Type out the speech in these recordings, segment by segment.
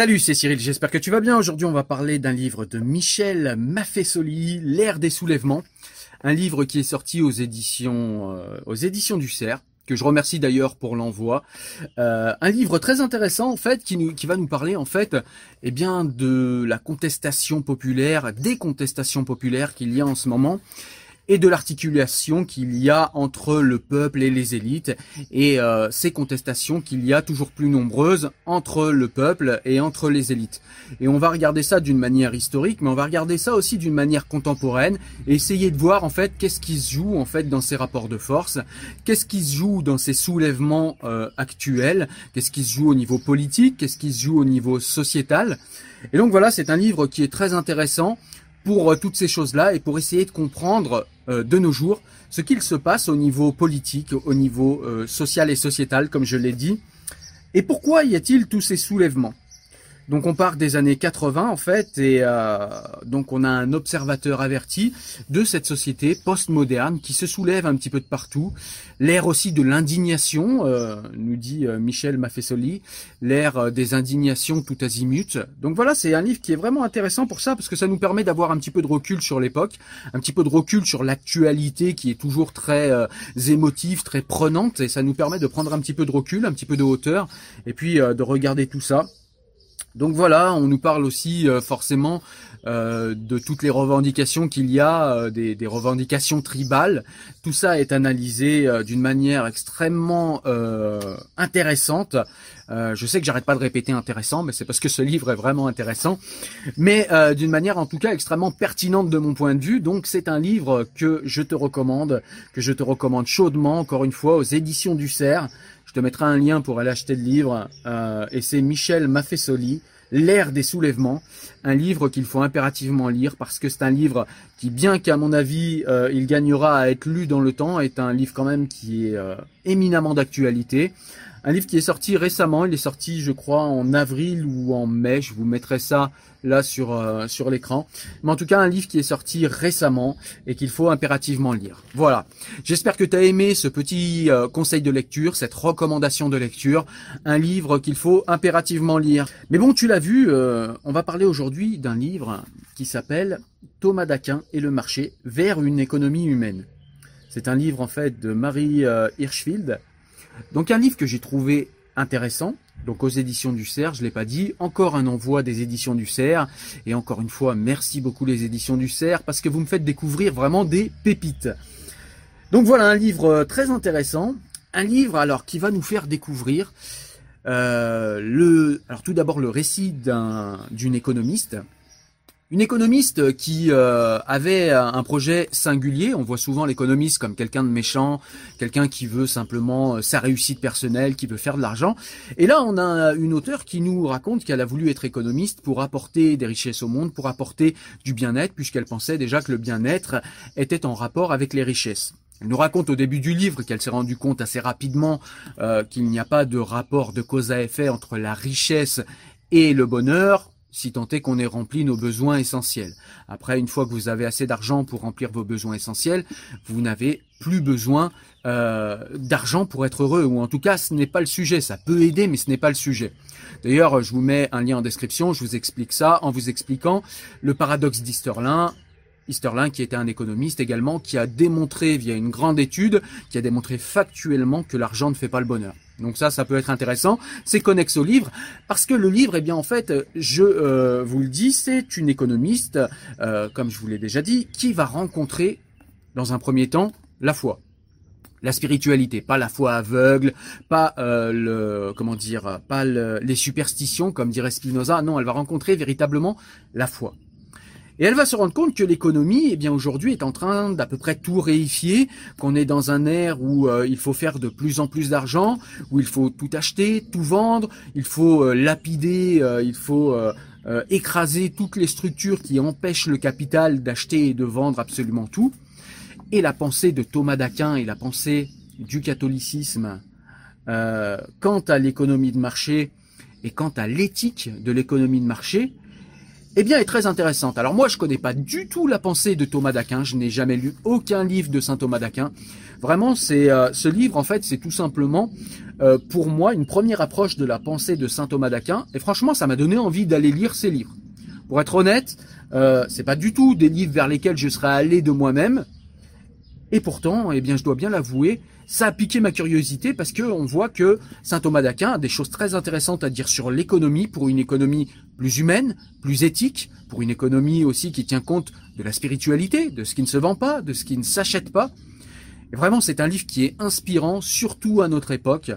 Salut, c'est Cyril, j'espère que tu vas bien. Aujourd'hui, on va parler d'un livre de Michel Maffesoli, L'ère des soulèvements. Un livre qui est sorti aux éditions, euh, aux éditions du Cerf que je remercie d'ailleurs pour l'envoi. Euh, un livre très intéressant en fait qui, nous, qui va nous parler en fait eh bien de la contestation populaire, des contestations populaires qu'il y a en ce moment et de l'articulation qu'il y a entre le peuple et les élites et euh, ces contestations qu'il y a toujours plus nombreuses entre le peuple et entre les élites. Et on va regarder ça d'une manière historique, mais on va regarder ça aussi d'une manière contemporaine et essayer de voir en fait qu'est-ce qui se joue en fait dans ces rapports de force, qu'est-ce qui se joue dans ces soulèvements euh, actuels, qu'est-ce qui se joue au niveau politique, qu'est-ce qui se joue au niveau sociétal. Et donc voilà, c'est un livre qui est très intéressant pour euh, toutes ces choses-là et pour essayer de comprendre euh, de nos jours ce qu'il se passe au niveau politique, au niveau euh, social et sociétal, comme je l'ai dit. Et pourquoi y a-t-il tous ces soulèvements? Donc on part des années 80 en fait, et euh, donc on a un observateur averti de cette société post-moderne qui se soulève un petit peu de partout. L'ère aussi de l'indignation, euh, nous dit euh, Michel Maffesoli, l'ère des indignations tout azimut. Donc voilà, c'est un livre qui est vraiment intéressant pour ça, parce que ça nous permet d'avoir un petit peu de recul sur l'époque, un petit peu de recul sur l'actualité qui est toujours très émotive, très prenante, et ça nous permet de prendre un petit peu de recul, un petit peu de hauteur, et puis de regarder tout ça donc voilà, on nous parle aussi euh, forcément euh, de toutes les revendications qu'il y a, euh, des, revendications tribales. Tout ça est analysé d'une manière extrêmement intéressante. je sais que j'arrête pas de répéter intéressant, mais c'est parce que ce livre est vraiment intéressant, mais d'une manière en tout cas extrêmement pertinente de mon point de vue. Donc c'est un livre que je te recommande, que je te recommande chaudement, encore une fois, aux éditions du Cerf. Je te mettrai un lien pour aller acheter le livre. Euh, et c'est Michel Maffesoli, L'ère des soulèvements, un livre qu'il faut impérativement lire parce que c'est un livre qui, bien qu'à mon avis, euh, il gagnera à être lu dans le temps, est un livre quand même qui est euh, éminemment d'actualité. Un livre qui est sorti récemment, il est sorti je crois en avril ou en mai, je vous mettrai ça là sur euh, l'écran. Mais en tout cas un livre qui est sorti récemment et qu'il faut impérativement lire. Voilà. J'espère que tu as aimé ce petit euh, conseil de lecture, cette recommandation de lecture, un livre qu'il faut impérativement lire. Mais bon, tu l'as vu, euh, on va parler aujourd'hui d'un livre qui s'appelle Thomas d'Aquin et le marché vers une économie humaine. C'est un livre en fait de Marie Hirschfield. Donc un livre que j'ai trouvé intéressant, donc aux éditions du Cerf, je l'ai pas dit, encore un envoi des éditions du Cerf, et encore une fois, merci beaucoup les éditions du Cerf, parce que vous me faites découvrir vraiment des pépites. Donc voilà un livre euh, très intéressant, un livre alors qui va nous faire découvrir euh, le, alors tout d'abord le récit d'une économiste, une économiste qui euh, avait un projet singulier, on voit souvent l'économiste comme quelqu'un de méchant, quelqu'un qui veut simplement euh, sa réussite personnelle, qui veut faire de l'argent. Et là, on a une auteure qui nous raconte qu'elle a voulu être économiste pour apporter des richesses au monde, pour apporter du bien-être, puisqu'elle pensait déjà que le bien-être était en rapport avec les richesses. Elle nous raconte au début du livre qu'elle s'est rendue compte assez rapidement euh, qu'il n'y a pas de rapport de cause à effet entre la richesse et le bonheur si tant est qu'on ait rempli nos besoins essentiels. Après, une fois que vous avez assez d'argent pour remplir vos besoins essentiels, vous n'avez plus besoin euh, d'argent pour être heureux, ou en tout cas, ce n'est pas le sujet. Ça peut aider, mais ce n'est pas le sujet. D'ailleurs, je vous mets un lien en description, je vous explique ça en vous expliquant le paradoxe d'Easterlin, Easterlin, qui était un économiste également, qui a démontré via une grande étude, qui a démontré factuellement que l'argent ne fait pas le bonheur. Donc ça, ça peut être intéressant. C'est connexe au livre parce que le livre, eh bien en fait, je euh, vous le dis, c'est une économiste, euh, comme je vous l'ai déjà dit, qui va rencontrer dans un premier temps la foi, la spiritualité, pas la foi aveugle, pas euh, le comment dire, pas les superstitions comme dirait Spinoza. Non, elle va rencontrer véritablement la foi. Et elle va se rendre compte que l'économie, eh bien aujourd'hui, est en train d'à peu près tout réifier, qu'on est dans un air où euh, il faut faire de plus en plus d'argent, où il faut tout acheter, tout vendre, il faut euh, lapider, euh, il faut écraser toutes les structures qui empêchent le capital d'acheter et de vendre absolument tout. Et la pensée de Thomas d'Aquin et la pensée du catholicisme quant à l'économie de marché et quant à l'éthique de l'économie de marché, eh bien, est très intéressante. Alors moi, je connais pas du tout la pensée de Thomas d'Aquin. Je n'ai jamais lu aucun livre de saint Thomas d'Aquin. Vraiment, c'est euh, ce livre, en fait, c'est tout simplement euh, pour moi une première approche de la pensée de saint Thomas d'Aquin. Et franchement, ça m'a donné envie d'aller lire ces livres. Pour être honnête, euh, c'est pas du tout des livres vers lesquels je serais allé de moi-même. Et pourtant, eh bien, je dois bien l'avouer, ça a piqué ma curiosité parce que on voit que saint Thomas d'Aquin a des choses très intéressantes à dire sur l'économie pour une économie plus humaine, plus éthique, pour une économie aussi qui tient compte de la spiritualité, de ce qui ne se vend pas, de ce qui ne s'achète pas. Et vraiment, c'est un livre qui est inspirant, surtout à notre époque,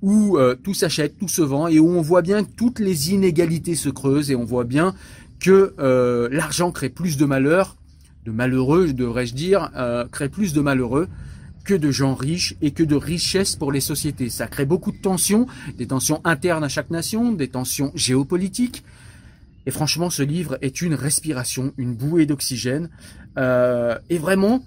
où euh, tout s'achète, tout se vend, et où on voit bien que toutes les inégalités se creusent, et on voit bien que euh, l'argent crée plus de malheur, de malheureux, devrais-je dire, euh, crée plus de malheureux que de gens riches et que de richesses pour les sociétés. Ça crée beaucoup de tensions, des tensions internes à chaque nation, des tensions géopolitiques. Et franchement, ce livre est une respiration, une bouée d'oxygène. et vraiment,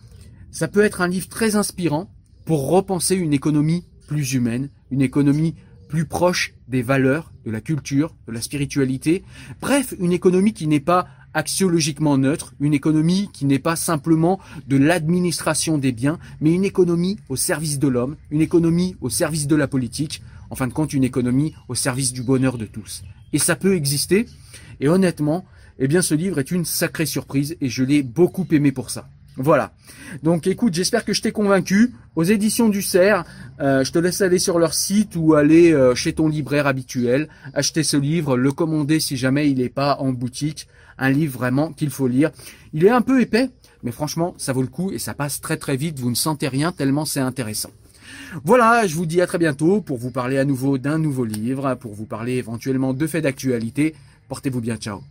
ça peut être un livre très inspirant pour repenser une économie plus humaine, une économie plus proche des valeurs, de la culture, de la spiritualité. Bref, une économie qui n'est pas axiologiquement neutre, une économie qui n'est pas simplement de l'administration des biens, mais une économie au service de l'homme, une économie au service de la politique, en fin de compte une économie au service du bonheur de tous. Et ça peut exister, et honnêtement, eh bien ce livre est une sacrée surprise, et je l'ai beaucoup aimé pour ça. Voilà. Donc écoute, j'espère que je t'ai convaincu. Aux éditions du Cerf, euh, je te laisse aller sur leur site ou aller euh, chez ton libraire habituel, acheter ce livre, le commander si jamais il n'est pas en boutique. Un livre vraiment qu'il faut lire. Il est un peu épais, mais franchement, ça vaut le coup et ça passe très très vite. Vous ne sentez rien tellement c'est intéressant. Voilà, je vous dis à très bientôt pour vous parler à nouveau d'un nouveau livre, pour vous parler éventuellement de faits d'actualité. Portez-vous bien, ciao